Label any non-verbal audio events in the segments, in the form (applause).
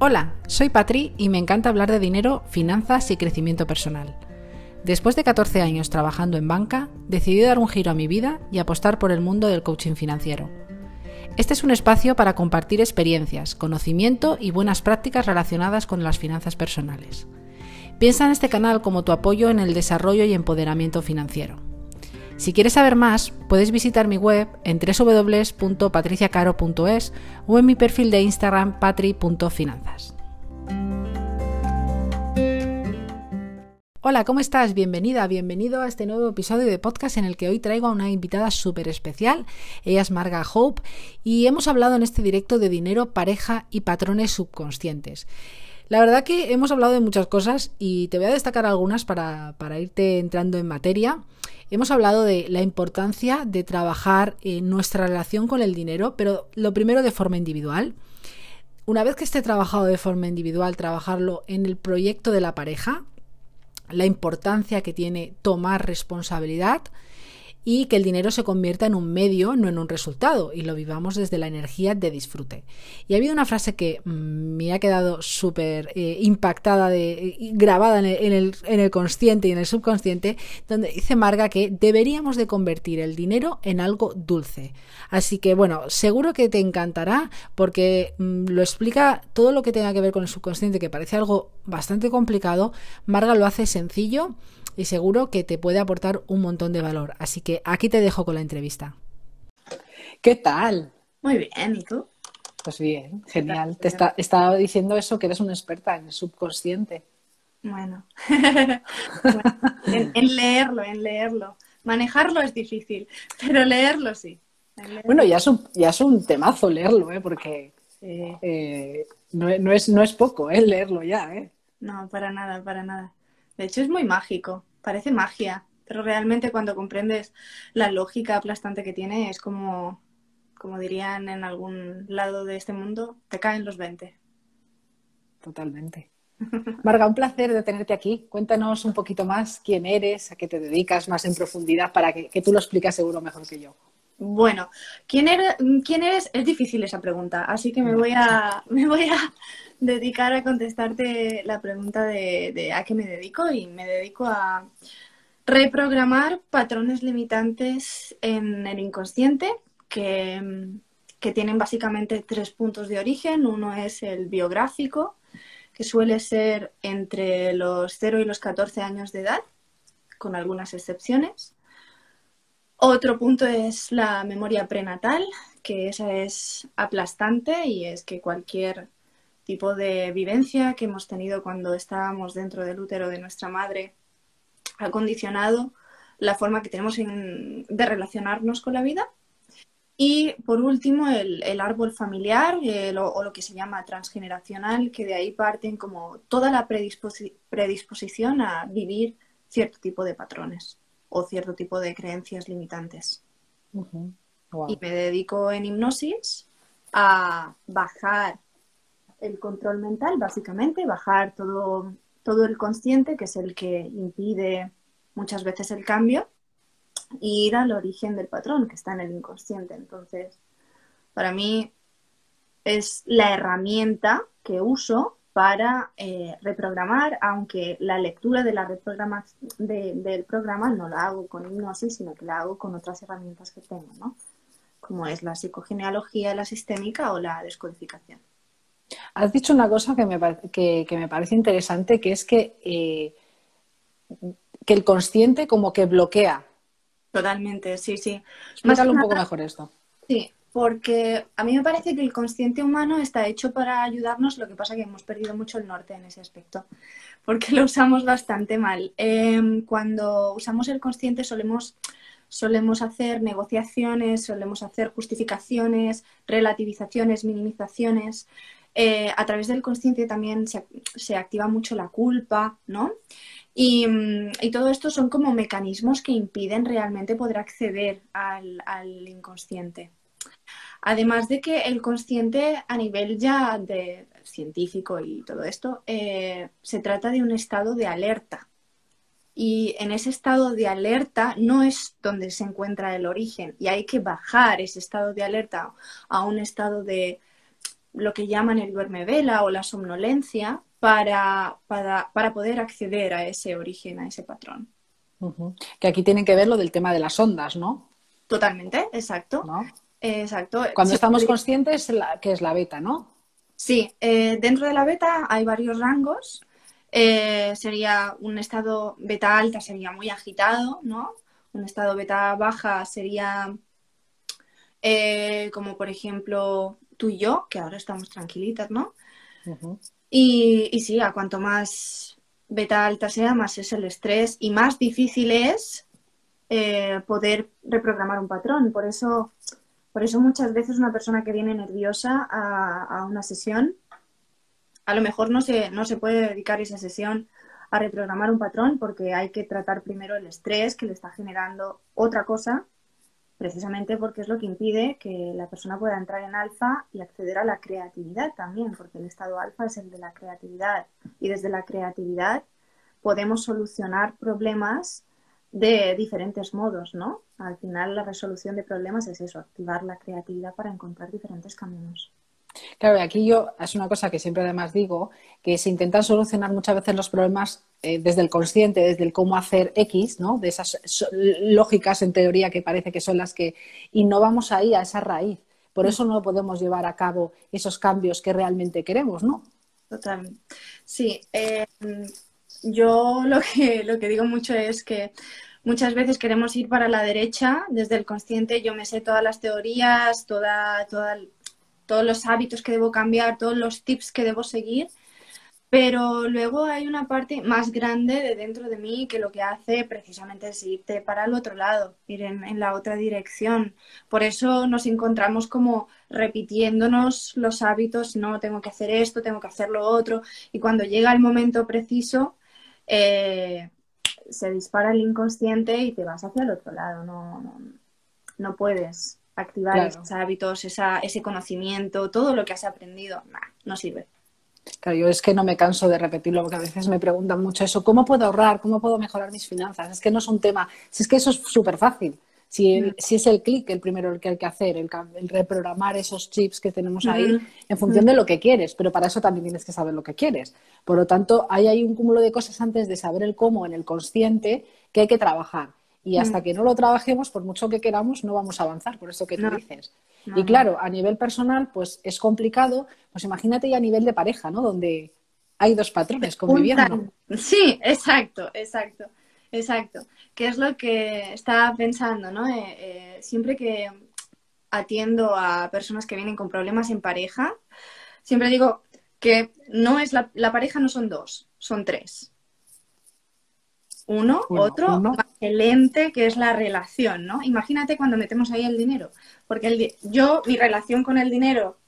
Hola, soy Patri y me encanta hablar de dinero, finanzas y crecimiento personal. Después de 14 años trabajando en banca, decidí dar un giro a mi vida y apostar por el mundo del coaching financiero. Este es un espacio para compartir experiencias, conocimiento y buenas prácticas relacionadas con las finanzas personales. Piensa en este canal como tu apoyo en el desarrollo y empoderamiento financiero. Si quieres saber más, puedes visitar mi web en www.patriciacaro.es o en mi perfil de Instagram patri.finanzas. Hola, ¿cómo estás? Bienvenida, bienvenido a este nuevo episodio de podcast en el que hoy traigo a una invitada súper especial. Ella es Marga Hope y hemos hablado en este directo de dinero, pareja y patrones subconscientes. La verdad que hemos hablado de muchas cosas y te voy a destacar algunas para, para irte entrando en materia. Hemos hablado de la importancia de trabajar en nuestra relación con el dinero, pero lo primero de forma individual. Una vez que esté trabajado de forma individual, trabajarlo en el proyecto de la pareja, la importancia que tiene tomar responsabilidad y que el dinero se convierta en un medio, no en un resultado, y lo vivamos desde la energía de disfrute. Y ha habido una frase que mm, me ha quedado súper eh, impactada, de, grabada en el, en el, consciente y en el subconsciente, donde dice Marga que deberíamos de convertir el dinero en algo dulce. Así que bueno, seguro que te encantará porque mm, lo explica todo lo que tenga que ver con el subconsciente, que parece algo bastante complicado. Marga lo hace sencillo y seguro que te puede aportar un montón de valor. Así que aquí te dejo con la entrevista. ¿Qué tal? Muy bien, ¿y tú? Pues bien, genial. Te está, estaba diciendo eso, que eres una experta en el subconsciente. Bueno, (laughs) en, leerlo, en leerlo. Manejarlo es difícil, pero leerlo sí. Bueno, ya es, un, ya es un temazo leerlo, ¿eh? porque eh, no, es, no es poco ¿eh? leerlo ya. ¿eh? No, para nada, para nada. De hecho, es muy mágico parece magia, pero realmente cuando comprendes la lógica aplastante que tiene es como, como dirían en algún lado de este mundo, te caen los 20. Totalmente. (laughs) Marga, un placer de tenerte aquí. Cuéntanos un poquito más quién eres, a qué te dedicas más en profundidad para que, tú lo explicas seguro mejor que yo. Bueno, ¿quién eres? ¿quién eres? Es difícil esa pregunta, así que me voy a, me voy a dedicar a contestarte la pregunta de, a qué me dedico y me dedico a reprogramar patrones limitantes en el inconsciente que, que tienen básicamente tres puntos de origen. Uno es el biográfico, que suele ser entre los 0 y los 14 años de edad, con algunas excepciones. Otro punto es la memoria prenatal, que esa es aplastante y es que cualquier tipo de vivencia que hemos tenido cuando estábamos dentro del útero de nuestra madre ha condicionado la forma que tenemos de relacionarnos con la vida. Y por último, el, árbol familiar o lo que se llama transgeneracional, que de ahí parten como toda la predisposición a vivir cierto tipo de patrones o cierto tipo de creencias limitantes. Y me dedico en hipnosis a bajar el control mental, básicamente, bajar todo, todo el consciente, que es el que impide muchas veces el cambio, y ir al origen del patrón, que está en el inconsciente. Entonces, para mí es la herramienta que uso para eh, reprogramar, aunque la lectura de la reprogramación del programa no la hago con hipnosis, sino que la hago con otras herramientas que tengo, ¿no? como es la psicogenealogía, la sistémica o la descodificación. Has dicho una cosa que me, que, me parece interesante, que es que, eh, que el consciente como que bloquea. Totalmente, sí, sí. Explícalo un poco mejor esto. Sí, porque a mí me parece que el consciente humano está hecho para ayudarnos, lo que pasa es que hemos perdido mucho el norte en ese aspecto, porque lo usamos bastante mal. Em, cuando usamos el consciente solemos solemos hacer negociaciones, solemos hacer justificaciones, relativizaciones, minimizaciones. Eh, a través del consciente también se, activa mucho la culpa, ¿no? Mm, y, todo esto son como mecanismos que impiden realmente poder acceder al, inconsciente. Además de que el consciente a nivel ya de científico y todo esto, eh, se trata de un estado de alerta. Y en ese estado de alerta no es donde se encuentra el origen y hay que bajar ese estado de alerta a un estado de lo que llaman el duerme vela o la somnolencia para, para, para poder acceder a ese origen, a ese patrón. Que aquí tienen que ver lo del tema de las ondas, ¿no? Totalmente, exacto. Exacto. Cuando estamos conscientes, que es la beta, ¿no? Sí, eh, dentro de la beta hay varios rangos. Eh, sería un estado beta alta, sería muy agitado, ¿no? Un estado beta baja sería eh, como por ejemplo tú y yo, que ahora estamos tranquilitas, ¿no? y, y, sí, a cuanto más beta alta sea, más es el estrés y más difícil es eh, poder reprogramar un patrón. Por eso, por eso muchas veces una persona que viene nerviosa a, una sesión, a lo mejor no se, no se puede dedicar esa sesión a reprogramar un patrón porque hay que tratar primero el estrés que le está generando otra cosa precisamente porque es lo que impide que la persona pueda entrar en alfa y acceder a la creatividad también, porque el estado alfa es el de la creatividad y desde la creatividad podemos solucionar problemas de diferentes modos, ¿no? Al final la resolución de problemas es eso, activar la creatividad para encontrar diferentes caminos. Claro, aquí yo es una cosa que siempre además digo, que se intentan solucionar muchas veces los problemas eh, desde el consciente, desde el cómo hacer X, ¿no? De esas lógicas en teoría que parece que son las que... Y no vamos ahí a esa raíz. Por eso no podemos llevar a cabo esos cambios que realmente queremos, ¿no? Total. Sí. Eh, yo lo que, lo que digo mucho es que muchas veces queremos ir para la derecha desde el consciente. Yo me sé todas las teorías, toda, toda, todos los hábitos que debo cambiar, todos los tips que debo seguir pero luego hay una parte más grande de dentro de mí que lo que hace precisamente es irte para el otro lado, ir en, la otra dirección. Por eso nos encontramos como repitiéndonos los hábitos, no, tengo que hacer esto, tengo que hacer lo otro, y cuando llega el momento preciso, eh, se dispara el inconsciente y te vas hacia el otro lado, no, no, puedes activar esos hábitos, ese conocimiento, todo lo que has aprendido, no sirve. Claro, yo es que no me canso de repetirlo porque a veces me preguntan mucho eso, ¿cómo puedo ahorrar? ¿Cómo puedo mejorar mis finanzas? Es que no es un tema, si es que eso es súper fácil. Si, mm. si, es el clic el primero el que hay que hacer, el, reprogramar esos chips que tenemos ahí en función de lo que quieres, pero para eso también tienes que saber lo que quieres. Por lo tanto, ahí hay un cúmulo de cosas antes de saber el cómo en el consciente que hay que trabajar. Y hasta mm. que no lo trabajemos, por mucho que queramos, no vamos a avanzar, por eso que tú dices. Y claro, a nivel personal, pues es complicado. Pues imagínate ya a nivel de pareja, ¿no? Donde hay dos patrones conviviendo. Sí, exacto, exacto, exacto. ¿Qué es lo que estaba pensando, no? Eh, eh, siempre que atiendo a personas que vienen con problemas en pareja, siempre digo que no es la, la pareja no son dos, son tres uno, otro, excelente, que es la relación, ¿no? Imagínate cuando metemos ahí el dinero, porque el, yo, mi relación con el dinero,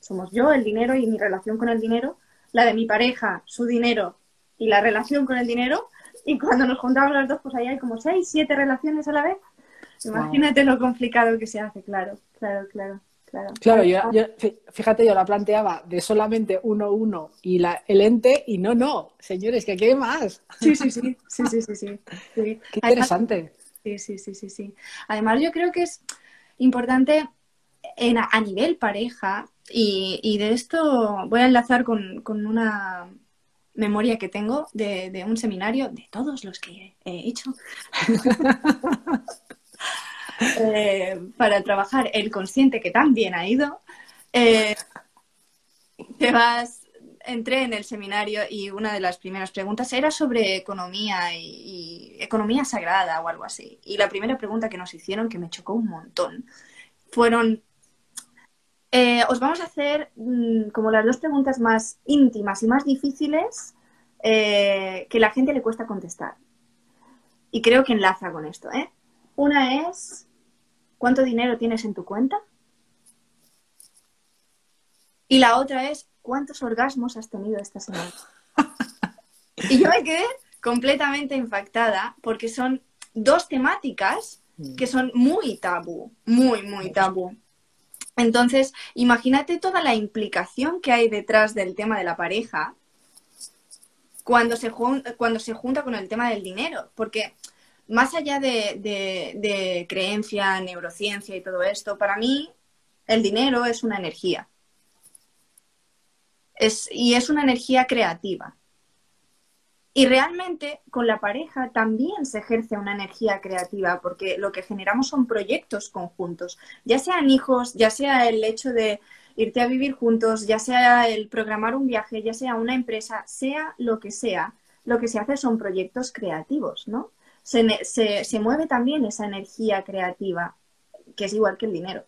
somos yo, el dinero y mi relación con el dinero, la de mi pareja, su dinero y la relación con el dinero, y cuando nos juntamos las dos, pues ahí hay como seis, siete relaciones a la vez. Imagínate lo complicado que se hace, claro, claro, claro. Claro, yo, fíjate, yo la planteaba de solamente uno, uno y la, el ente, y no, no, señores, que aquí hay más. Sí, sí, sí, sí, sí, sí, sí. (laughs) Qué interesante. sí, sí, sí, sí, sí. Además, yo creo que es importante en, a nivel pareja, y, de esto voy a enlazar con, una memoria que tengo de, de, un seminario, de todos los que he hecho. (laughs) Eh, para trabajar el consciente que también ha ido, eh, te vas, entré en el seminario y una de las primeras preguntas era sobre economía y, economía sagrada o algo así. Y la primera pregunta que nos hicieron, que me chocó un montón, fueron, eh, os vamos a hacer mm, como las dos preguntas más íntimas y más difíciles que la gente le cuesta contestar. Y creo que enlaza con esto. Una es, ¿cuánto dinero tienes en tu cuenta? Y la otra es, ¿cuántos orgasmos has tenido esta semana? y yo me quedé completamente impactada porque son dos temáticas mm. que son muy tabú, muy, muy tabú. Entonces, imagínate toda la implicación que hay detrás del tema de la pareja cuando se, cuando se junta con el tema del dinero, porque más allá de, creencia, neurociencia y todo esto, para mí el dinero es una energía. Y es una energía creativa. Y realmente con la pareja también se ejerce una energía creativa porque lo que generamos son proyectos conjuntos, ya sean hijos, ya sea el hecho de irte a vivir juntos, ya sea el programar un viaje, ya sea una empresa, sea lo que sea, lo que se hace son proyectos creativos, ¿no? Se, se mueve también esa energía creativa, que es igual que el dinero.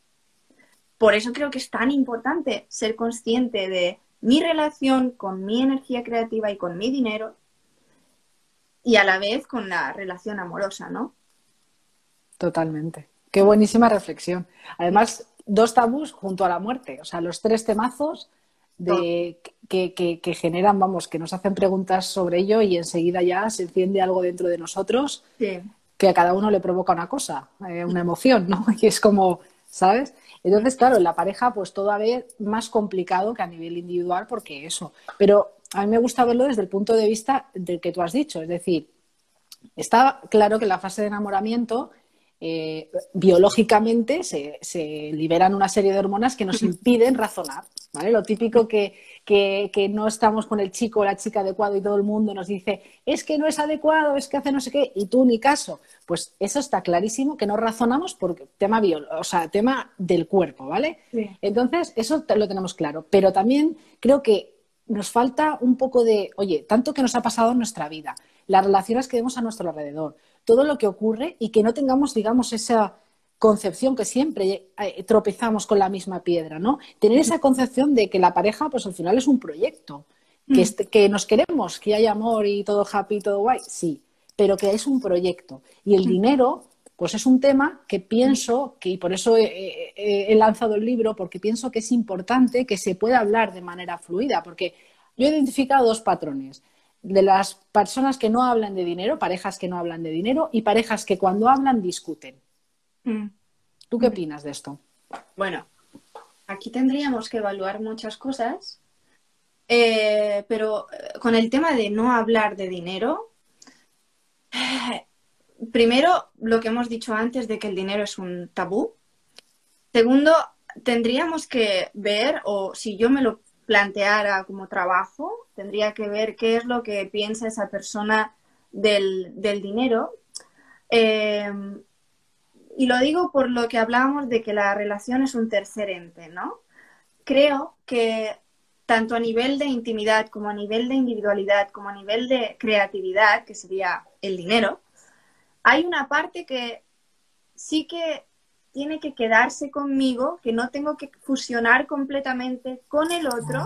Por eso creo que es tan importante ser consciente de mi relación con mi energía creativa y con mi dinero y a la vez con la relación amorosa, ¿no? Totalmente. Qué buenísima reflexión. Además, dos tabús junto a la muerte, o sea, los tres temazos de, que, que, generan, vamos, que nos hacen preguntas sobre ello y enseguida ya se enciende algo dentro de nosotros que a cada uno le provoca una cosa, eh, una emoción, ¿no? (laughs) Y es como, ¿sabes? Entonces, claro, en la pareja, pues todavía más complicado que a nivel individual, porque eso. Pero a mí me gusta verlo desde el punto de vista del que tú has dicho. Es decir, está claro que en la fase de enamoramiento eh, biológicamente se, liberan una serie de hormonas que nos impiden razonar. ¿Vale? Lo típico que, que, no estamos con el chico o la chica adecuado y todo el mundo nos dice es que no es adecuado, es que hace no sé qué, y tú ni caso. Pues eso está clarísimo que no razonamos por tema, o sea, tema del cuerpo, ¿vale? Entonces, eso lo tenemos claro. Pero también creo que nos falta un poco de, oye, tanto que nos ha pasado en nuestra vida, las relaciones que vemos a nuestro alrededor, todo lo que ocurre y que no tengamos, digamos, esa concepción que siempre eh, tropezamos con la misma piedra, ¿no? Tener esa concepción de que la pareja, pues al final es un proyecto, que, mm. que nos queremos, que hay amor y todo happy, todo guay, sí, pero que es un proyecto. Y el mm. dinero, pues es un tema que pienso, que y por eso he, lanzado el libro, porque pienso que es importante que se pueda hablar de manera fluida, porque yo he identificado dos patrones de las personas que no hablan de dinero, parejas que no hablan de dinero y parejas que cuando hablan discuten. Mm. ¿Tú qué opinas de esto? Bueno, aquí tendríamos que evaluar muchas cosas, eh, pero eh, con el tema de no hablar de dinero, primero, lo que hemos dicho antes de que el dinero es un tabú. Segundo, tendríamos que ver, o si yo me lo planteara como trabajo, tendría que ver qué es lo que piensa esa persona del, dinero. Em, y lo digo por lo que hablábamos de que la relación es un tercer ente, ¿no? Creo que tanto a nivel de intimidad como a nivel de individualidad, como a nivel de creatividad, que sería el dinero, hay una parte que sí que tiene que quedarse conmigo, que no tengo que fusionar completamente con el otro,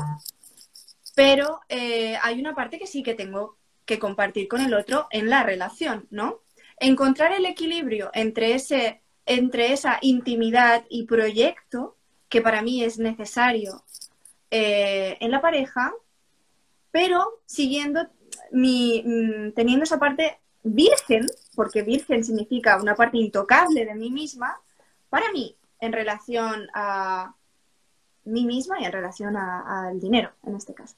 pero eh, hay una parte que sí que tengo que compartir con el otro en la relación, ¿no? Encontrar el equilibrio entre, ese, entre esa intimidad y proyecto, que para mí es necesario eh, en la pareja, pero siguiendo mi, mm, teniendo esa parte virgen, porque virgen significa una parte intocable de mí misma, para mí, en relación a mí misma y en relación al dinero, en este caso.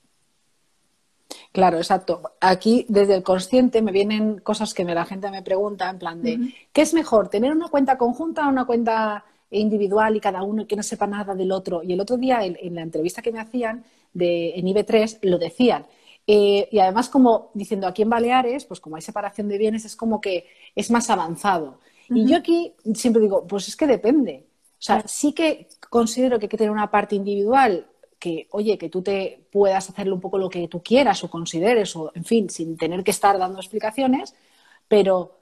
Claro, exacto. Aquí, desde el consciente, me vienen cosas que la gente me pregunta, en plan de, ¿qué es mejor, tener una cuenta conjunta o una cuenta individual y cada uno que no sepa nada del otro? Y el otro día, en, la entrevista que me hacían de, en IB3, lo decían. Eh, y además, como diciendo aquí en Baleares, pues como hay separación de bienes, es como que es más avanzado. Y yo aquí siempre digo, pues es que depende. O sea, sí que considero que hay que tener una parte individual que, oye, que tú te puedas hacerle un poco lo que tú quieras o consideres, o en fin, sin tener que estar dando explicaciones, pero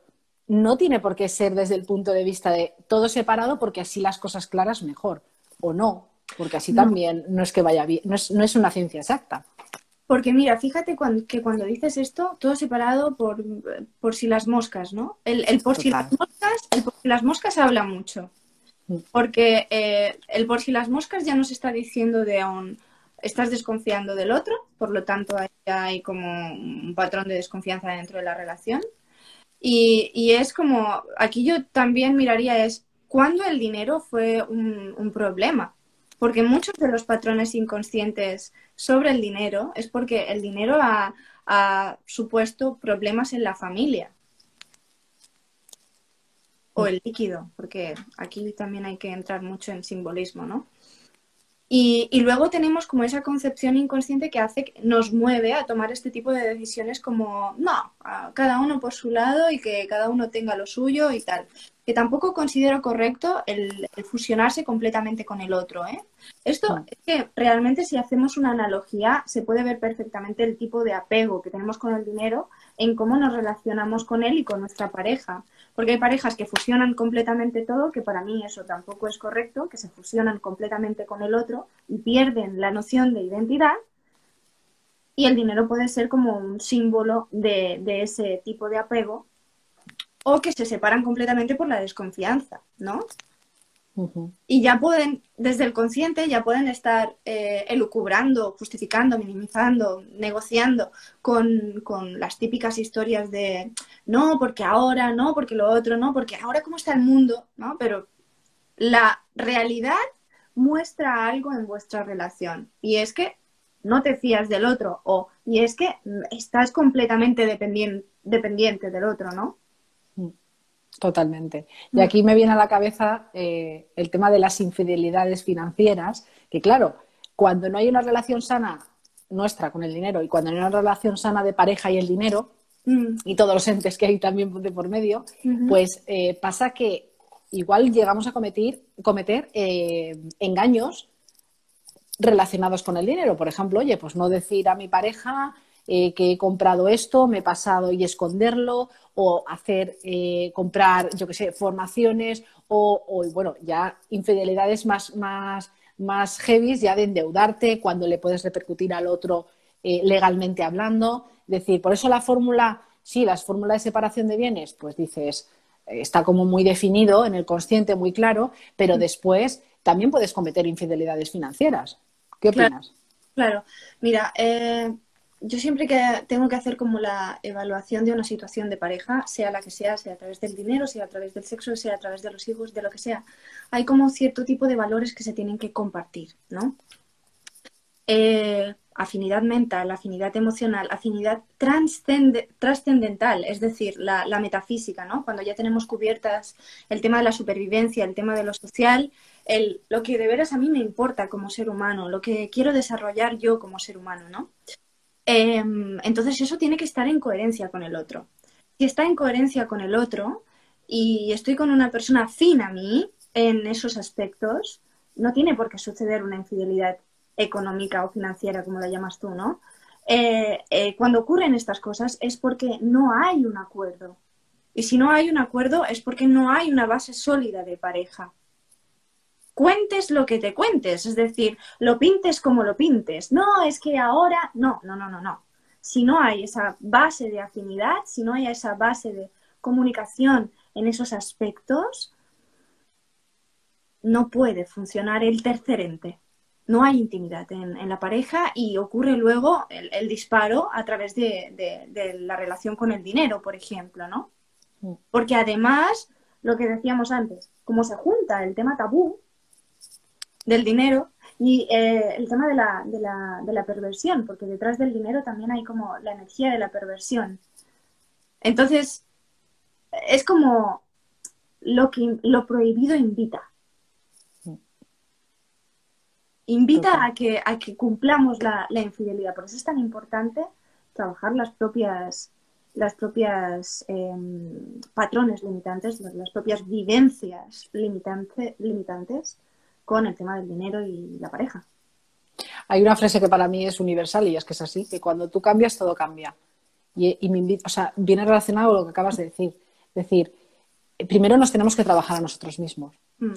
no tiene por qué ser desde el punto de vista de todo separado porque así las cosas claras mejor, o no, porque así también no es que vaya bien, no es, no es una ciencia exacta. Porque mira, fíjate que cuando dices esto, todo separado por, por si las moscas, ¿no? El, por si las moscas, el por si las moscas habla mucho. Porque eh, el por si las moscas ya nos está diciendo de aún estás desconfiando del otro, por lo tanto hay, como un patrón de desconfianza dentro de la relación. Y, y, es como, aquí yo también miraría es, ¿cuándo el dinero fue un, un problema? Porque muchos de los patrones inconscientes sobre el dinero es porque el dinero ha, supuesto problemas en la familia. O el líquido, porque aquí también hay que entrar mucho en simbolismo, ¿no? Y, luego tenemos como esa concepción inconsciente que hace, nos mueve a tomar este tipo de decisiones como, no, cada uno por su lado y que cada uno tenga lo suyo y tal. Que tampoco considero correcto el, fusionarse completamente con el otro. ¿eh? Esto es que realmente si hacemos una analogía se puede ver perfectamente el tipo de apego que tenemos con el dinero en cómo nos relacionamos con él y con nuestra pareja. Porque hay parejas que fusionan completamente todo, que para mí eso tampoco es correcto, que se fusionan completamente con el otro y pierden la noción de identidad. Y el dinero puede ser como un símbolo de, ese tipo de apego o que se separan completamente por la desconfianza, ¿no? Y ya pueden, desde el consciente, ya pueden estar eh, elucubrando, justificando, minimizando, negociando con, con, las típicas historias de no, porque ahora, no, porque lo otro, no, porque ahora cómo está el mundo, ¿no? Pero la realidad muestra algo en vuestra relación y es que no te fías del otro o y es que estás completamente dependiente del otro, ¿no? Totalmente. Y aquí me viene a la cabeza eh, el tema de las infidelidades financieras, que claro, cuando no hay una relación sana nuestra con el dinero y cuando no hay una relación sana de pareja y el dinero, mm. y todos los entes que hay también de por medio, pues eh, pasa que igual llegamos a cometer, cometer eh, engaños relacionados con el dinero. Por ejemplo, oye, pues no decir a mi pareja que he comprado esto, me he pasado y esconderlo, o hacer, eh, comprar, yo qué sé, formaciones o, bueno, ya infidelidades más, más, más heavy, ya de endeudarte cuando le puedes repercutir al otro eh, legalmente hablando. Es decir, por eso la fórmula, sí, las fórmulas de separación de bienes, pues dices, eh, está como muy definido en el consciente, muy claro, pero después también puedes cometer infidelidades financieras. ¿Qué opinas? Claro, mira, yo siempre que tengo que hacer como la evaluación de una situación de pareja, sea la que sea, sea a través del dinero, sea a través del sexo, sea a través de los hijos, de lo que sea, hay como cierto tipo de valores que se tienen que compartir, ¿no? Eh, afinidad mental, afinidad emocional, afinidad trascendental, es decir, la, la, metafísica, ¿no? Cuando ya tenemos cubiertas el tema de la supervivencia, el tema de lo social, el, lo que de veras a mí me importa como ser humano, lo que quiero desarrollar yo como ser humano, ¿no? Em, entonces eso tiene que estar en coherencia con el otro. Si está en coherencia con el otro y estoy con una persona afín a mí en esos aspectos, no tiene por qué suceder una infidelidad económica o financiera, como la llamas tú, ¿no? Eh, eh, cuando ocurren estas cosas es porque no hay un acuerdo. Y si no hay un acuerdo es porque no hay una base sólida de pareja cuentes lo que te cuentes, es decir, lo pintes como lo pintes. No, es que ahora, no, no, no, no, no. Si no hay esa base de afinidad, si no hay esa base de comunicación en esos aspectos, no puede funcionar el tercer ente. No hay intimidad en, la pareja y ocurre luego el, disparo a través de, de, la relación con el dinero, por ejemplo, ¿no? Mm. Porque además, lo que decíamos antes, como se junta el tema tabú, del dinero y eh, el tema de la, de, la, de la perversión, porque detrás del dinero también hay como la energía de la perversión. Entonces, es como lo que lo prohibido invita. Invita a que, a que cumplamos la, la, infidelidad. Por eso es tan importante trabajar las propias, las propias em, patrones limitantes, las propias vivencias limitante, limitantes con el tema del dinero y la pareja. Hay una frase que para mí es universal y es que es así, que cuando tú cambias, todo cambia. Y, me o sea, viene relacionado con lo que acabas de decir. Es decir, primero nos tenemos que trabajar a nosotros mismos. Mm.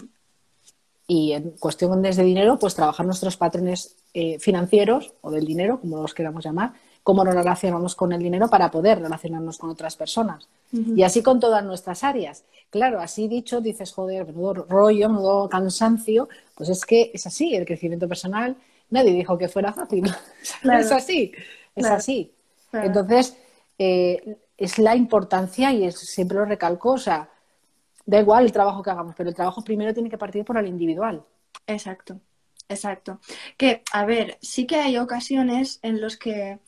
Y en cuestión desde dinero, pues trabajar nuestros patrones eh, financieros o del dinero, como los queramos llamar, cómo nos relacionamos con el dinero para poder relacionarnos con otras personas. Y así con todas nuestras áreas. Claro, así dicho, dices, joder, menudo rollo, menudo cansancio, pues es que es así, el crecimiento personal, nadie dijo que fuera fácil. (laughs) es así, es así. Entonces, eh, es la importancia y es, siempre lo recalco, o sea, da igual el trabajo que hagamos, pero el trabajo primero tiene que partir por el individual. Exacto, exacto. Que, a ver, sí que hay ocasiones en los que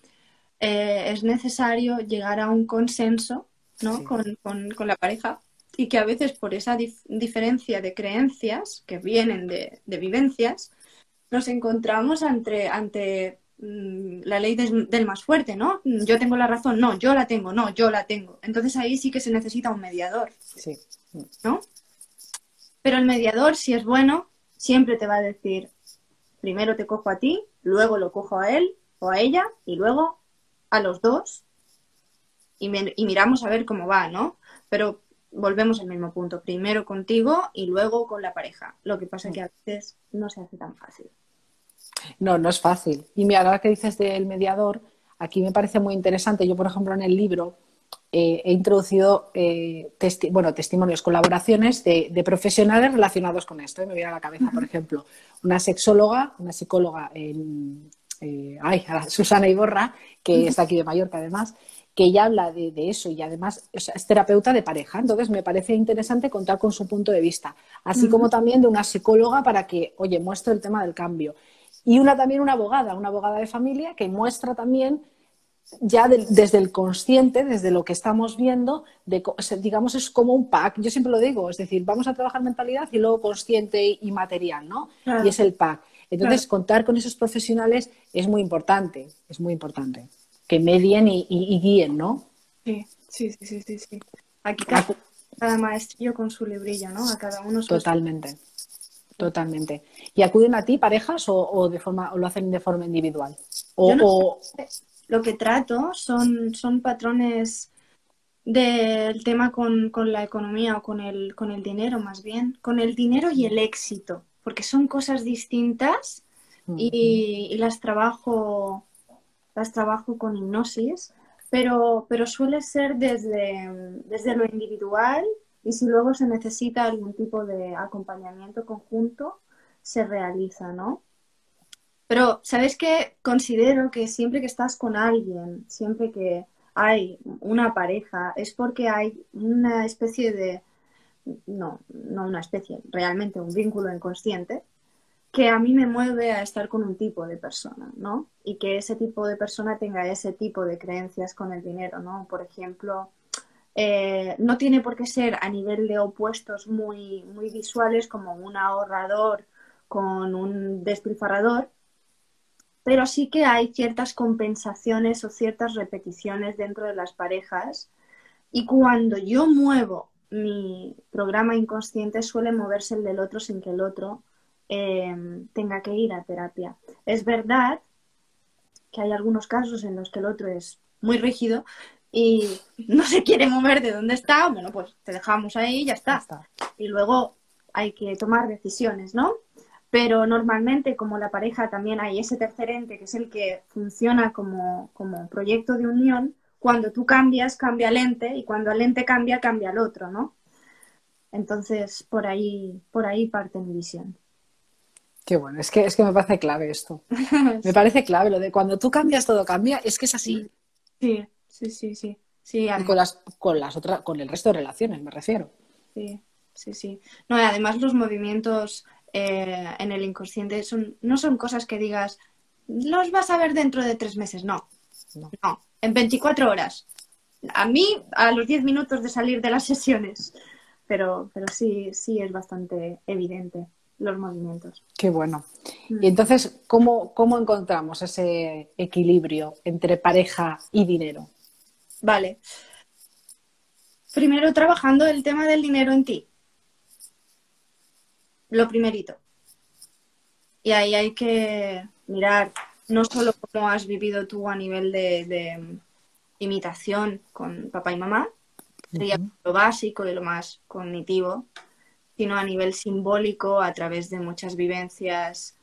eh, es necesario llegar a un consenso ¿no? Con, la pareja y que a veces por esa diferencia de creencias que vienen de, vivencias, nos encontramos ante, ante mm, la ley del más fuerte, ¿no? Yo tengo la razón, no, yo la tengo, no, yo la tengo. Entonces ahí sí que se necesita un mediador, Sí. ¿no? Pero el mediador, si es bueno, siempre te va a decir, primero te cojo a ti, luego lo cojo a él o a ella y luego a los dos y, me- y miramos a ver cómo va, ¿no? Pero volvemos al mismo punto, primero contigo y luego con la pareja. Lo que pasa es que a veces no se hace tan fácil. No, no es fácil. Y mira, ahora que dices del mediador, aquí me parece muy interesante. Yo, por ejemplo, en el libro eh, he introducido eh, testi- bueno, testimonios, colaboraciones de, de profesionales relacionados con esto. ¿eh? Me viene a la cabeza, por ejemplo, una sexóloga, una psicóloga, en, eh, ay, a Susana Iborra, que está aquí de Mallorca además, que ella habla de, de eso y además o sea, es terapeuta de pareja. Entonces me parece interesante contar con su punto de vista, así como también de una psicóloga para que, oye, muestre el tema del cambio. Y una también una abogada, una abogada de familia que muestra también ya de- desde el consciente, desde lo que estamos viendo, de, digamos, es como un pack. Yo siempre lo digo, es decir, vamos a trabajar mentalidad y luego consciente y, y material, ¿no? Claro. Y es el pack. Entonces, contar con esos profesionales es muy importante, es muy importante. Que medien y, y- y guíen, ¿no? Sí, sí, sí, sí, sí. Aquí cada, cada maestrillo con su librillo, ¿no? A cada uno su Totalmente. Totalmente. ¿Y acuden a ti parejas o, o de forma, o lo hacen de forma individual? O, Yo no- o- lo que trato son, son patrones del tema con, con la economía o con el, con el dinero más bien, con el dinero y el éxito, porque son cosas distintas y, y las trabajo las trabajo con hipnosis, pero, pero suele ser desde, desde lo individual y si luego se necesita algún tipo de acompañamiento conjunto, se realiza, ¿no? Pero, ¿sabes qué? Considero que siempre que estás con alguien, siempre que hay una pareja, es porque hay una especie de, no, no una especie, realmente un vínculo inconsciente que a mí me mueve a estar con un tipo de persona, ¿no? Y que ese tipo de persona tenga ese tipo de creencias con el dinero, ¿no? Por ejemplo, eh, no tiene por qué ser a nivel de opuestos muy, muy visuales como un ahorrador con un despilfarrador, pero sí que hay ciertas compensaciones o ciertas repeticiones dentro de las parejas y cuando yo muevo mi programa inconsciente suele moverse el del otro sin que el otro eh, tenga que ir a terapia. Es verdad que hay algunos casos en los que el otro es muy rígido y (laughs) no se quiere mover de donde está, bueno, pues te dejamos ahí y ya está. Está. Y luego hay que tomar decisiones, ¿no? Pero normalmente, como la pareja, también hay ese tercer ente que es el que funciona como, como proyecto de unión. Cuando tú cambias, cambia el ente y cuando el ente cambia, cambia el otro, ¿no? Entonces, por ahí, por ahí parte mi visión. Qué bueno, es que, es que me parece clave esto. (laughs) Me parece clave lo de cuando tú cambias, todo cambia, es que es así. Sí, sí, sí, sí. Sí, Y con las, con las otras, con el resto de relaciones, me refiero. Sí, sí, sí. No, y además los movimientos eh, en el inconsciente son, no son cosas que digas, los vas a ver dentro de tres meses, no. No. No, en 24 horas. A mí, a los 10 minutos de salir de las sesiones. Pero, pero sí, sí es bastante evidente los movimientos. Qué bueno. Mm. Y entonces, ¿cómo, cómo encontramos ese equilibrio entre pareja y dinero? Vale. Primero trabajando el tema del dinero en ti. Lo primerito. Y ahí hay que mirar no solo cómo has vivido tú a nivel de, de imitación con papá y mamá, sería lo básico y lo más cognitivo, sino a nivel simbólico a través de muchas vivencias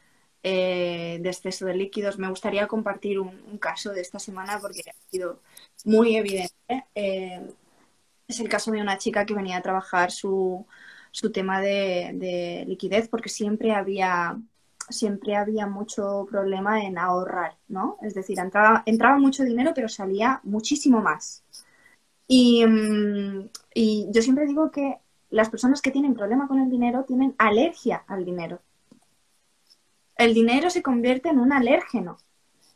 eh, de exceso de líquidos. Me gustaría compartir un, un caso de esta semana porque ha sido muy evidente. Eh, es el caso de una chica que venía a trabajar su, su tema de, de liquidez porque siempre había siempre había mucho problema en ahorrar, ¿no? Es decir, entraba, entraba mucho dinero pero salía muchísimo más. Y, mm, y yo siempre digo que las personas que tienen problema con el dinero tienen alergia al dinero. El dinero se convierte en un alérgeno.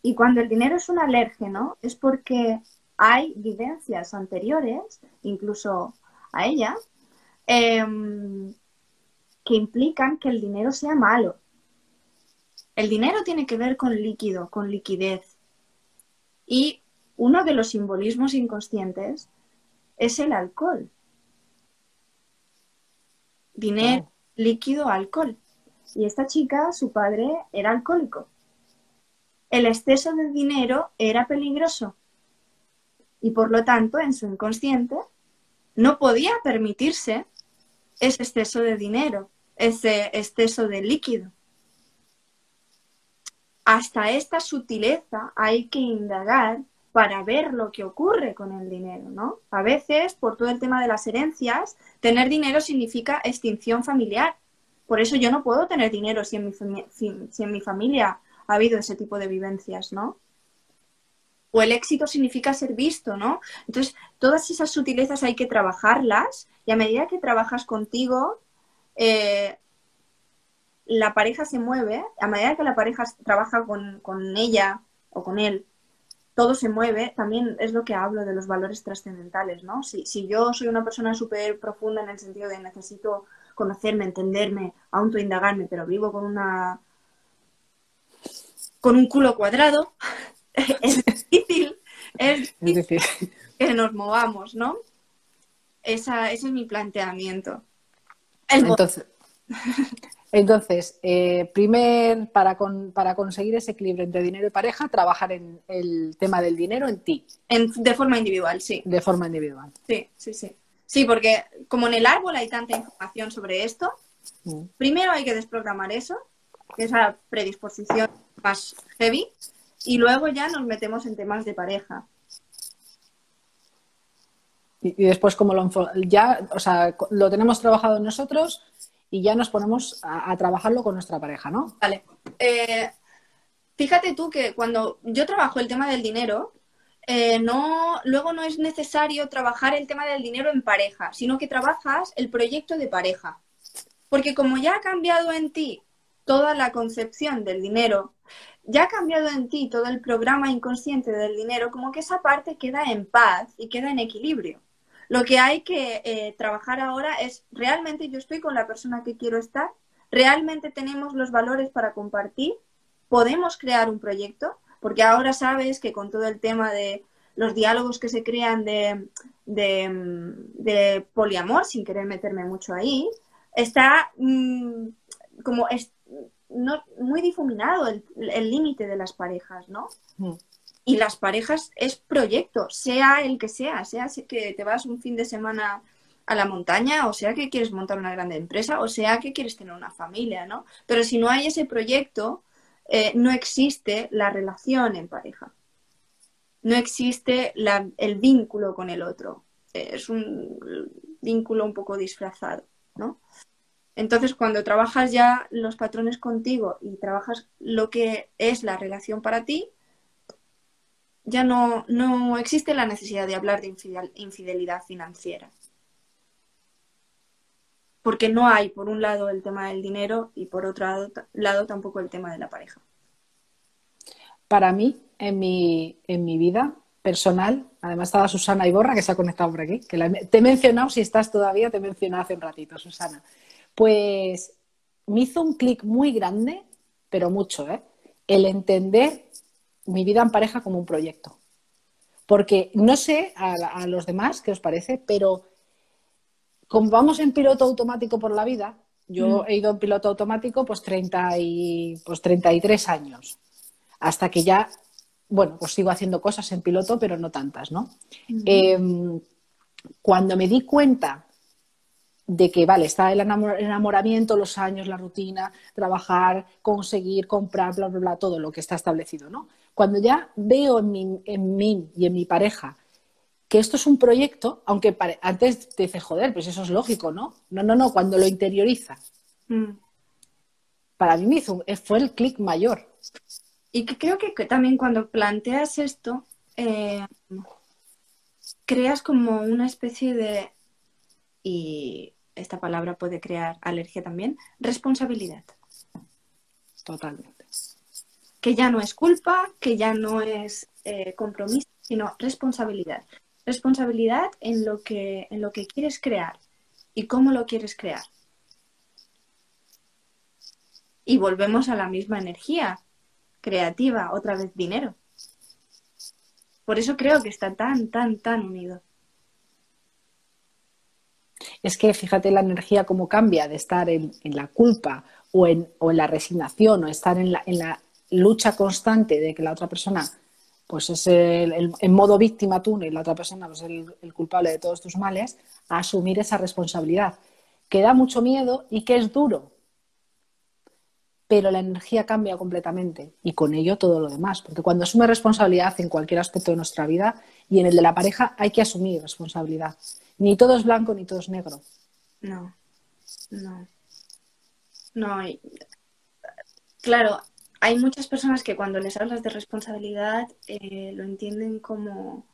Y cuando el dinero es un alérgeno es porque hay vivencias anteriores, incluso a ella, em, que implican que el dinero sea malo. El dinero tiene que ver con líquido, con liquidez. Y uno de los simbolismos inconscientes es el alcohol. Dinero, líquido, alcohol. Y esta chica, su padre, era alcohólico. El exceso de dinero era peligroso. Y por lo tanto, en su inconsciente, no podía permitirse ese exceso de dinero, ese exceso de líquido. Hasta esta sutileza hay que indagar para ver lo que ocurre con el dinero, ¿no? A veces, por todo el tema de las herencias, tener dinero significa extinción familiar. Por eso yo no puedo tener dinero si en mi, si en mi familia ha habido ese tipo de vivencias, ¿no? O el éxito significa ser visto, ¿no? Entonces, todas esas sutilezas hay que trabajarlas y a medida que trabajas contigo, eh, la pareja se mueve, a medida que la pareja trabaja con, ella o con él, todo se mueve, también es lo que hablo de los valores trascendentales, ¿no? Si, si yo soy una persona súper profunda en el sentido de necesito conocerme, entenderme, autoindagarme, pero vivo con una con un culo cuadrado, (laughs) es difícil, es difícil que nos movamos, ¿no? ese es mi planteamiento. entonces, (laughs) entonces eh, primer, para, para conseguir ese equilibrio entre dinero y pareja, trabajar en el tema del dinero en ti. de forma individual, sí. De forma individual. Sí, sí, sí. Sí, porque como en el árbol hay tanta información sobre esto, mm. primero hay que desprogramar eso, esa predisposición más heavy, y luego ya nos metemos en temas de pareja. Y, después como lo ya, o sea, lo tenemos trabajado nosotros y ya nos ponemos a, trabajarlo con nuestra pareja, ¿no? Vale. Eh, fíjate tú que cuando yo trabajo el tema del dinero, eh, no, luego no es necesario trabajar el tema del dinero en pareja, sino que trabajas el proyecto de pareja. Porque como ya ha cambiado en ti toda la concepción del dinero, ya ha cambiado en ti todo el programa inconsciente del dinero, como que esa parte queda en paz y queda en equilibrio. Lo que hay que eh, trabajar ahora es, ¿realmente yo estoy con la persona que quiero estar? ¿Realmente tenemos los valores para compartir? ¿Podemos crear un proyecto? Porque ahora sabes que con todo el tema de los diálogos que se crean de, de, poliamor, sin querer meterme mucho ahí, está mm, como no, muy difuminado el límite de las parejas, ¿no? Y las parejas es proyecto, sea el que sea, sea que te vas un fin de semana a la montaña, o sea que quieres montar una grande empresa, o sea que quieres tener una familia, ¿no? Pero si no hay ese proyecto, eh, no existe la relación en pareja. No existe el vínculo con el otro. Es un vínculo un poco disfrazado, ¿no? Entonces, cuando trabajas ya los patrones contigo y trabajas lo que es la relación para ti, ya no, no existe la necesidad de hablar de infidelidad financiera. Porque no hay, por un lado, el tema del dinero y por otro lado, tampoco el tema de la pareja. Para mí, en mi, en mi vida personal, además estaba Susana Iborra, que se ha conectado por aquí, que te he mencionado, si estás todavía, te he mencionado hace un ratito, Susana. Pues me hizo un clic muy grande, pero mucho, ¿eh? el entender mi vida en pareja como un proyecto. Porque no sé a, los demás qué os parece, pero como vamos en piloto automático por la vida, yo mm. he ido en piloto automático pues, 30 y, pues 33 años, hasta que ya, bueno, pues sigo haciendo cosas en piloto, pero no tantas, ¿no? Em, cuando me di cuenta de que, vale, está el enamoramiento, los años, la rutina, trabajar, conseguir, comprar, bla, bla, bla, todo lo que está establecido, ¿no? Cuando ya veo en mí, en mí y en mi pareja que esto es un proyecto, aunque antes te dices, joder, pues eso es lógico, ¿no? No, no, no, cuando lo interioriza. Mm. Para mí me hizo, fue el clic mayor. Y que creo que, también cuando planteas esto, eh, creas como una especie de, y esta palabra puede crear alergia también, responsabilidad. Totalmente. Que ya no es culpa, que ya no es eh, compromiso, sino responsabilidad. Responsabilidad en lo, que, en lo que quieres crear y cómo lo quieres crear. Y volvemos a la misma energía creativa, otra vez dinero. Por eso creo que está tan, tan, tan unido. Es que fíjate la energía cómo cambia de estar en, la culpa o en, la resignación o estar en la, en la, lucha constante de que la otra persona pues es el, en modo víctima tú y la otra persona pues, es el, el, culpable de todos tus males, a asumir esa responsabilidad, que da mucho miedo y que es duro, pero la energía cambia completamente y con ello todo lo demás, porque cuando asume responsabilidad en cualquier aspecto de nuestra vida y en el de la pareja hay que asumir responsabilidad. Ni todo es blanco ni todo es negro. No, no. No, claro, hay muchas personas que cuando les hablas de responsabilidad eh, lo entienden como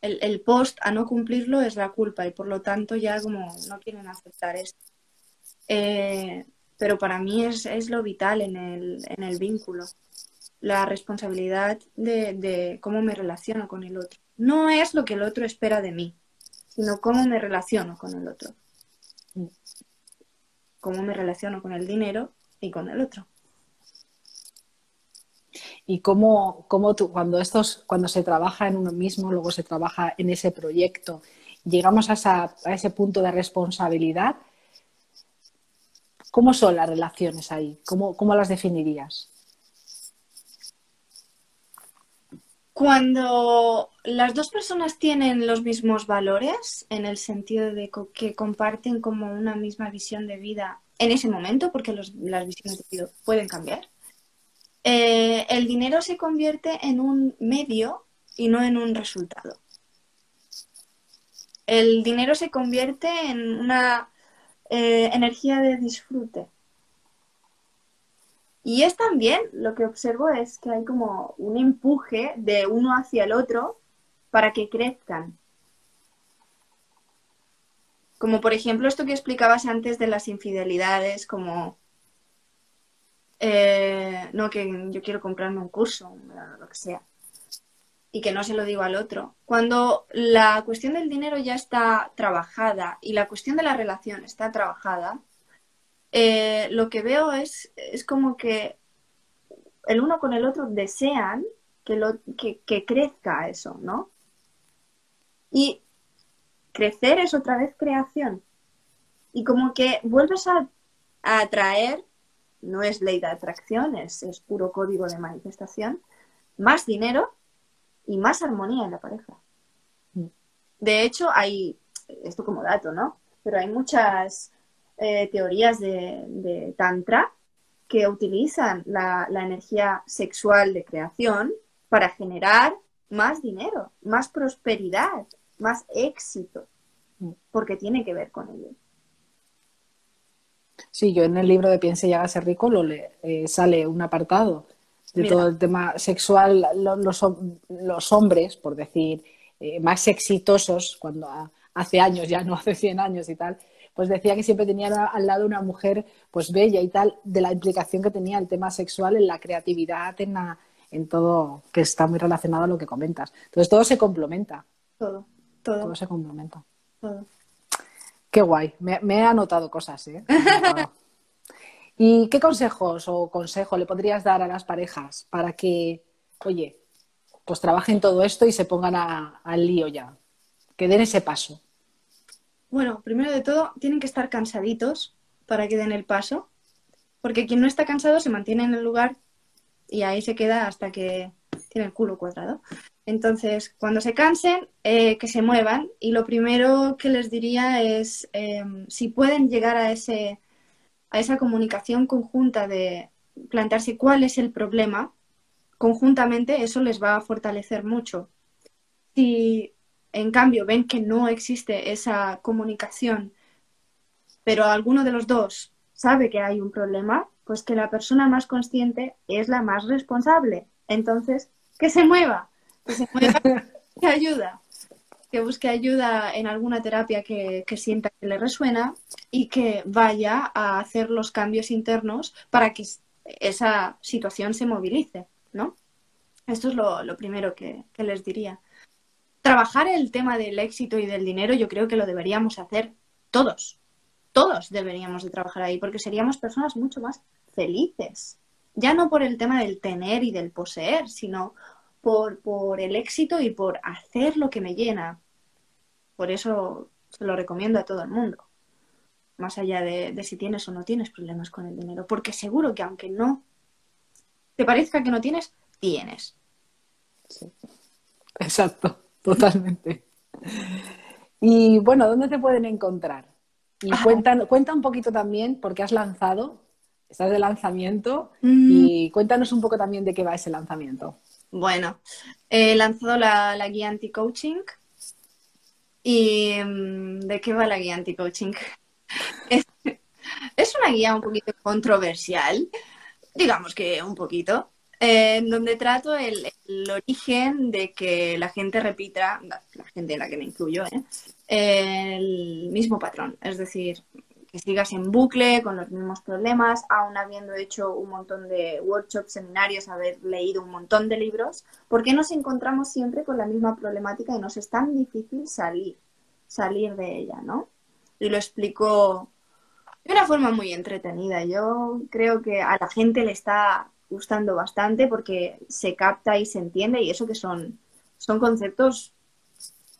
el, post a no cumplirlo es la culpa y por lo tanto ya como no quieren aceptar esto. Eh, pero para mí es, lo vital en el, en el, vínculo, la responsabilidad de cómo me relaciono con el otro. No es lo que el otro espera de mí, sino cómo me relaciono con el otro. Cómo me relaciono con el dinero y con el otro y cómo, cómo tú, cuando, estos, cuando se trabaja en uno mismo, luego se trabaja en ese proyecto, llegamos a, ese punto de responsabilidad, ¿cómo son las relaciones ahí? ¿Cómo, cómo las definirías? Cuando las dos personas tienen los mismos valores, en el sentido de que comparten como una misma visión de vida en ese momento, porque las visiones de vida pueden cambiar, eh, el dinero se convierte en un medio y no en un resultado. El dinero se convierte en una eh, energía de disfrute. Y es también, lo que observo es que hay como un empuje de uno hacia el otro para que crezcan. Como por ejemplo esto que explicabas antes de las infidelidades, como eh, no, que yo quiero comprarme un curso, lo que sea, y que no se lo digo al otro. Cuando la cuestión del dinero ya está trabajada y la cuestión de la relación está trabajada, eh, lo que veo es, es como que el uno con el otro desean que, lo, que, que crezca eso, ¿no? Y crecer es otra vez creación. Y como que vuelves a, a atraer no es ley de atracción, es, puro código de manifestación, más dinero y más armonía en la pareja. Mm. De hecho, hay, esto como dato, ¿no? Pero hay muchas eh, teorías de, Tantra que utilizan la, la, energía sexual de creación para generar más dinero, más prosperidad, más éxito, porque tiene que ver con ello. Sí, yo en el libro de Piense y hágase rico lo le, eh, sale un apartado de todo el tema sexual. Los, los hombres, por decir, eh, más exitosos, cuando hace años, ya no hace 100 años y tal, pues decía que siempre tenían al lado una mujer pues bella y tal, de la implicación que tenía el tema sexual en la creatividad, en, en todo, que está muy relacionado a lo que comentas. Entonces todo se complementa. Todo, todo. Todo se complementa. Todo. Qué guay, me, he anotado cosas, ¿eh? ¿Y qué consejos o consejo le podrías dar a las parejas para que, oye, pues trabajen todo esto y se pongan al lío ya? Que den ese paso. Bueno, primero de todo, tienen que estar cansaditos para que den el paso, porque quien no está cansado se mantiene en el lugar y ahí se queda hasta que tiene el culo cuadrado. Entonces, cuando se cansen, eh, que se muevan. Y lo primero que les diría es, em, si pueden llegar a, ese, a esa comunicación conjunta de plantearse cuál es el problema, conjuntamente eso les va a fortalecer mucho. Si en cambio ven que no existe esa comunicación, pero alguno de los dos sabe que hay un problema, pues que la persona más consciente es la más responsable. Entonces, que se mueva que se (laughs) que ayuda, que busque ayuda en alguna terapia que, sienta que le resuena y que vaya a hacer los cambios internos para que esa situación se movilice, ¿no? Esto es lo, primero que, que, les diría. Trabajar el tema del éxito y del dinero yo creo que lo deberíamos hacer todos. Todos deberíamos de trabajar ahí porque seríamos personas mucho más felices. Ya no por el tema del tener y del poseer, sino por, por el éxito y por hacer lo que me llena. Por eso se lo recomiendo a todo el mundo. Más allá de, de si tienes o no tienes problemas con el dinero. Porque seguro que aunque no te parezca que no tienes, tienes. Sí. Exacto, (laughs) totalmente. Y bueno, ¿dónde te pueden encontrar? Y cuenta, cuenta un poquito también, porque has lanzado, estás de lanzamiento, Mm. y cuéntanos un poco también de qué va ese lanzamiento. Bueno, he lanzado la, la guía anti-coaching. ¿Y mm, de qué va la guía anti-coaching? (laughs) Es, es una guía un poquito controversial, digamos que un poquito, en donde trato el, origen de que la gente repita, la, gente en la que me incluyo, ¿eh? el mismo patrón. Es decir, que sigas en bucle con los mismos problemas, aún habiendo hecho un montón de workshops, seminarios, haber leído un montón de libros, ¿por qué nos encontramos siempre con la misma problemática y nos es tan difícil salir, salir de ella, ¿no? Y lo explico de una forma muy entretenida. Yo creo que a la gente le está gustando bastante porque se capta y se entiende y eso que son, son conceptos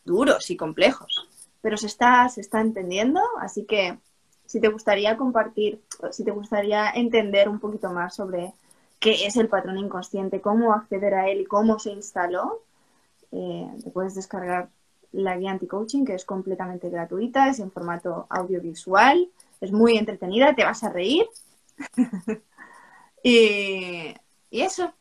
duros y complejos, pero se está, se está entendiendo, así que si te gustaría compartir, si te gustaría entender un poquito más sobre qué es el patrón inconsciente, cómo acceder a él y cómo se instaló, eh, puedes descargar la guía anti-coaching, que es completamente gratuita, es en formato audiovisual, es muy entretenida, te vas a reír. (laughs) y, y, eso,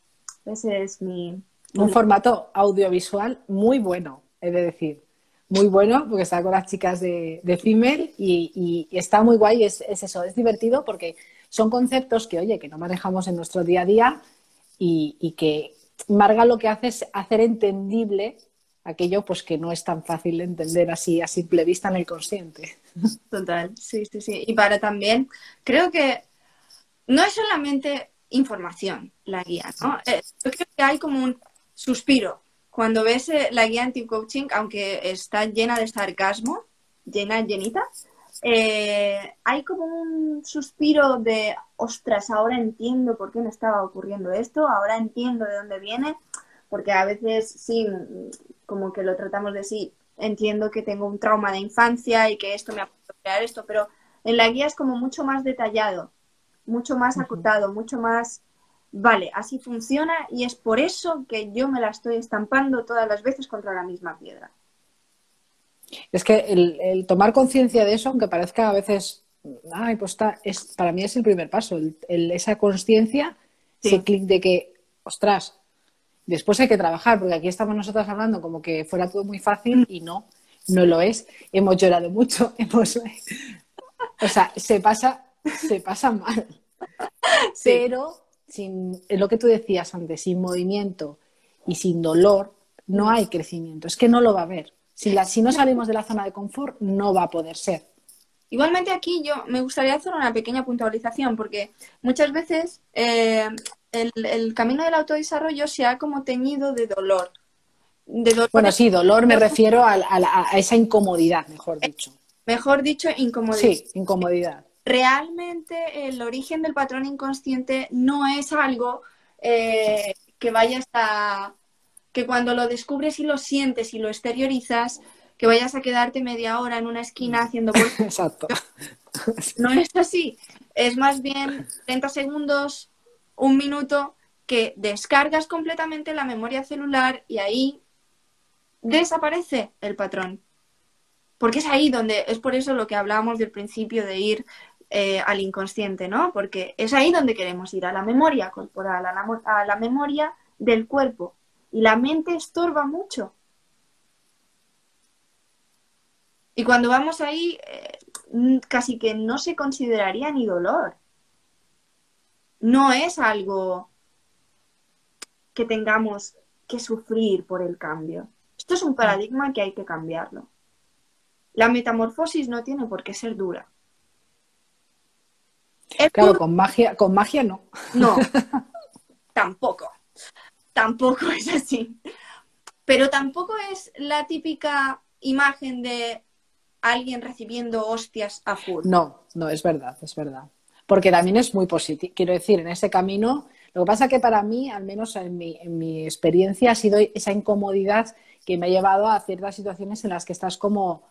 ese es mi... Un formato audiovisual muy bueno, he de decir. Muy bueno, porque está con las chicas de, de Female y, y, está muy guay. Es, es, eso, es divertido porque son conceptos que, oye, que no manejamos en nuestro día a día y, y que Marga lo que hace es hacer entendible aquello pues que no es tan fácil de entender así a simple vista en el consciente. Total, sí, sí, sí. Y para también, creo que no es solamente información la guía, ¿no? Eh, yo creo que hay como un suspiro. Cuando ves eh, la guía anti-coaching, aunque está llena de sarcasmo, llena, llenita, eh, hay como un suspiro de, ostras, ahora entiendo por qué me estaba ocurriendo esto, ahora entiendo de dónde viene, porque a veces sí, como que lo tratamos de sí, entiendo que tengo un trauma de infancia y que esto me ha podido crear esto, pero en la guía es como mucho más detallado, mucho más acotado, uh -huh. mucho más, vale, así funciona y es por eso que yo me la estoy estampando todas las veces contra la misma piedra. Es que el, el tomar conciencia de eso, aunque parezca a veces, ay, pues está, es, para mí es el primer paso, el, el, esa conciencia, sí. ese clic de que, ostras, después hay que trabajar, porque aquí estamos nosotras hablando como que fuera todo muy fácil y no, no lo es. Hemos llorado mucho, (laughs) hemos... o sea, se pasa, se pasa mal. (laughs) Sí. Pero sin lo que tú decías antes, sin movimiento y sin dolor, no hay crecimiento. Es que no lo va a haber. Si, la, si no salimos de la zona de confort, no va a poder ser. Igualmente aquí yo me gustaría hacer una pequeña puntualización porque muchas veces eh, el, el, camino del autodesarrollo se ha como teñido de dolor. De dolor bueno, sí, dolor me (laughs) refiero a, a, a, esa incomodidad, mejor dicho. Mejor dicho, incomodidad. Sí, incomodidad. Realmente el origen del patrón inconsciente no es algo eh, que vayas a... que cuando lo descubres y lo sientes y lo exteriorizas, que vayas a quedarte media hora en una esquina haciendo... (laughs) Exacto. No es así. Es más bien 30 segundos, un minuto, que descargas completamente la memoria celular y ahí desaparece el patrón. Porque es ahí donde, es por eso lo que hablábamos del principio de ir eh, al inconsciente, ¿no? Porque es ahí donde queremos ir, a la memoria corporal, a la, memoria del cuerpo. Y la mente estorba mucho. Y cuando vamos ahí, eh, casi que no se consideraría ni dolor. No es algo que tengamos que sufrir por el cambio. Esto es un paradigma que hay que cambiarlo. La metamorfosis no tiene por qué ser dura. Claro, con magia, con magia no. No, (laughs) tampoco. Tampoco es así. Pero tampoco es la típica imagen de alguien recibiendo hostias a full. No, no, es verdad, es verdad. porque también es muy positivo. Quiero decir, en ese camino, lo que pasa que para mí, al menos en mi, en mi experiencia, ha sido esa incomodidad que me ha llevado a ciertas situaciones en las que estás como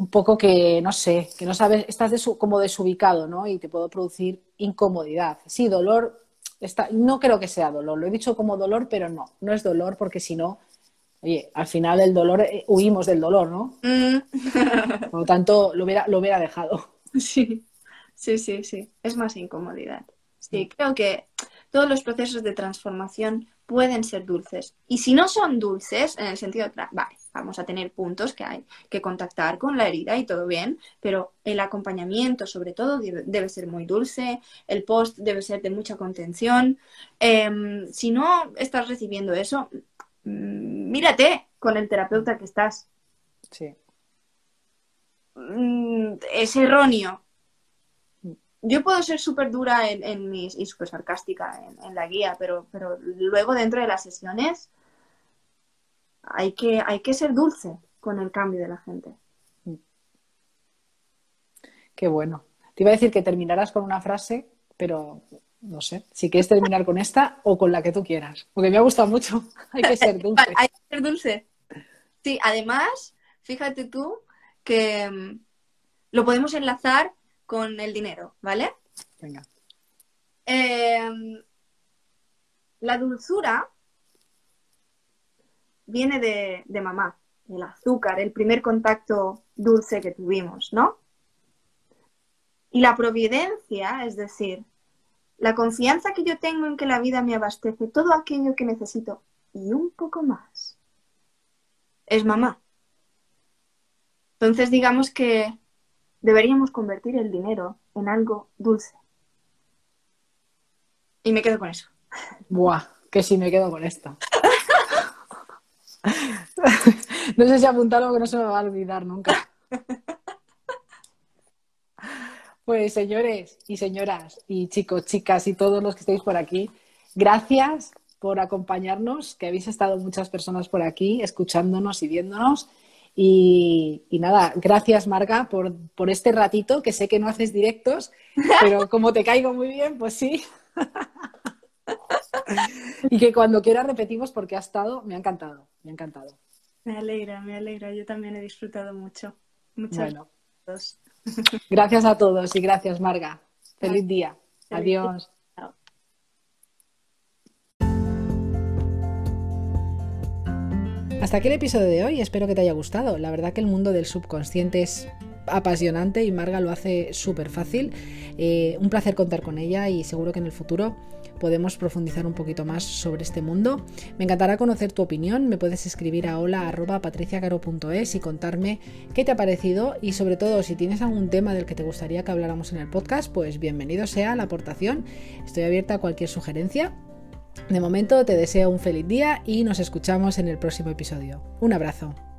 un poco que, no sé, que no sabes, estás como desubicado, ¿no? Y te puedo producir incomodidad. Sí, dolor, está, no creo que sea dolor, lo he dicho como dolor, pero no, no es dolor porque si no, oye, al final el dolor, eh, huimos del dolor, ¿no? Mm. Por lo tanto, lo hubiera, lo hubiera dejado. Sí, sí, sí, sí, es más incomodidad. Sí, creo que todos los procesos de transformación pueden ser dulces. Y si no son dulces, en el sentido de, vale, vamos a tener puntos que hay que contactar con la herida y todo bien, pero el acompañamiento sobre todo debe, ser muy dulce, el post debe ser de mucha contención. Em, si no estás recibiendo eso, mm, mírate con el terapeuta que estás. Sí. Mm, es erróneo yo puedo ser súper dura en, mis, y súper sarcástica en, la guía, pero, pero luego dentro de las sesiones hay que, hay que ser dulce con el cambio de la gente. Qué bueno. Te iba a decir que terminaras con una frase, pero no sé, si quieres terminar con esta o con la que tú quieras, porque me ha gustado mucho. (laughs) hay que ser (laughs) dulce. hay que ser dulce. Sí, además, fíjate tú que mm, lo podemos enlazar con el dinero, ¿vale? Venga. Em, la dulzura viene de, de mamá, el azúcar, el primer contacto dulce que tuvimos, ¿no? Y la providencia, es decir, la confianza que yo tengo en que la vida me abastece todo aquello que necesito y un poco más, es mamá. Entonces digamos que Deberíamos convertir el dinero en algo dulce. Y me quedo con eso. Buah, que si me quedo con esto. (laughs) no sé si apuntar algo que no se me va a olvidar nunca. (laughs) Pues señores y señoras y chicos, chicas y todos los que estéis por aquí, gracias por acompañarnos, que habéis estado muchas personas por aquí escuchándonos y viéndonos. Y, nada, gracias Marga por, por, este ratito, que sé que no haces directos, (laughs) pero como te caigo muy bien, pues sí. Y que cuando quieras repetimos porque ha estado, me ha encantado, me ha encantado. Me alegra, me alegra, yo también he disfrutado mucho. Muchas gracias. Gracias a todos y gracias Marga. Feliz día. Adiós. Hasta aquí el episodio de hoy, espero que te haya gustado. La verdad que el mundo del subconsciente es apasionante y Marga lo hace súper fácil. Eh, un placer contar con ella y seguro que en el futuro podemos profundizar un poquito más sobre este mundo. Me encantará conocer tu opinión. Me puedes escribir a hola.patriciacaro.es y contarme qué te ha parecido y sobre todo si tienes algún tema del que te gustaría que habláramos en el podcast, pues bienvenido sea la aportación. Estoy abierta a cualquier sugerencia de momento te deseo un feliz día y nos escuchamos en el próximo episodio. Un abrazo.